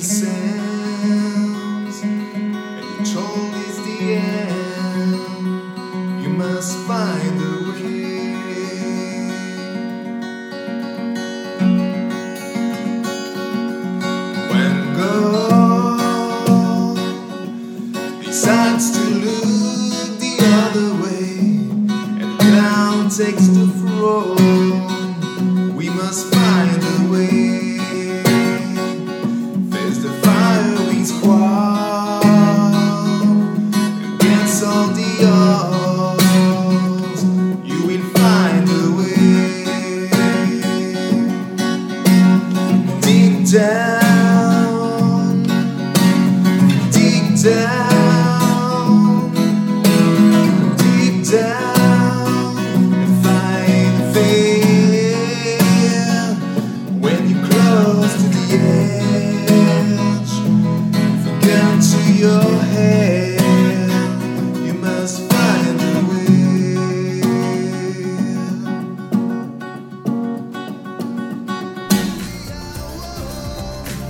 Darkness descends and you're told it's the end, you must find a way. When God decides to look the other way and the clown takes the throne, we must find down, deep down, and find when you close to the edge. Forget to your head,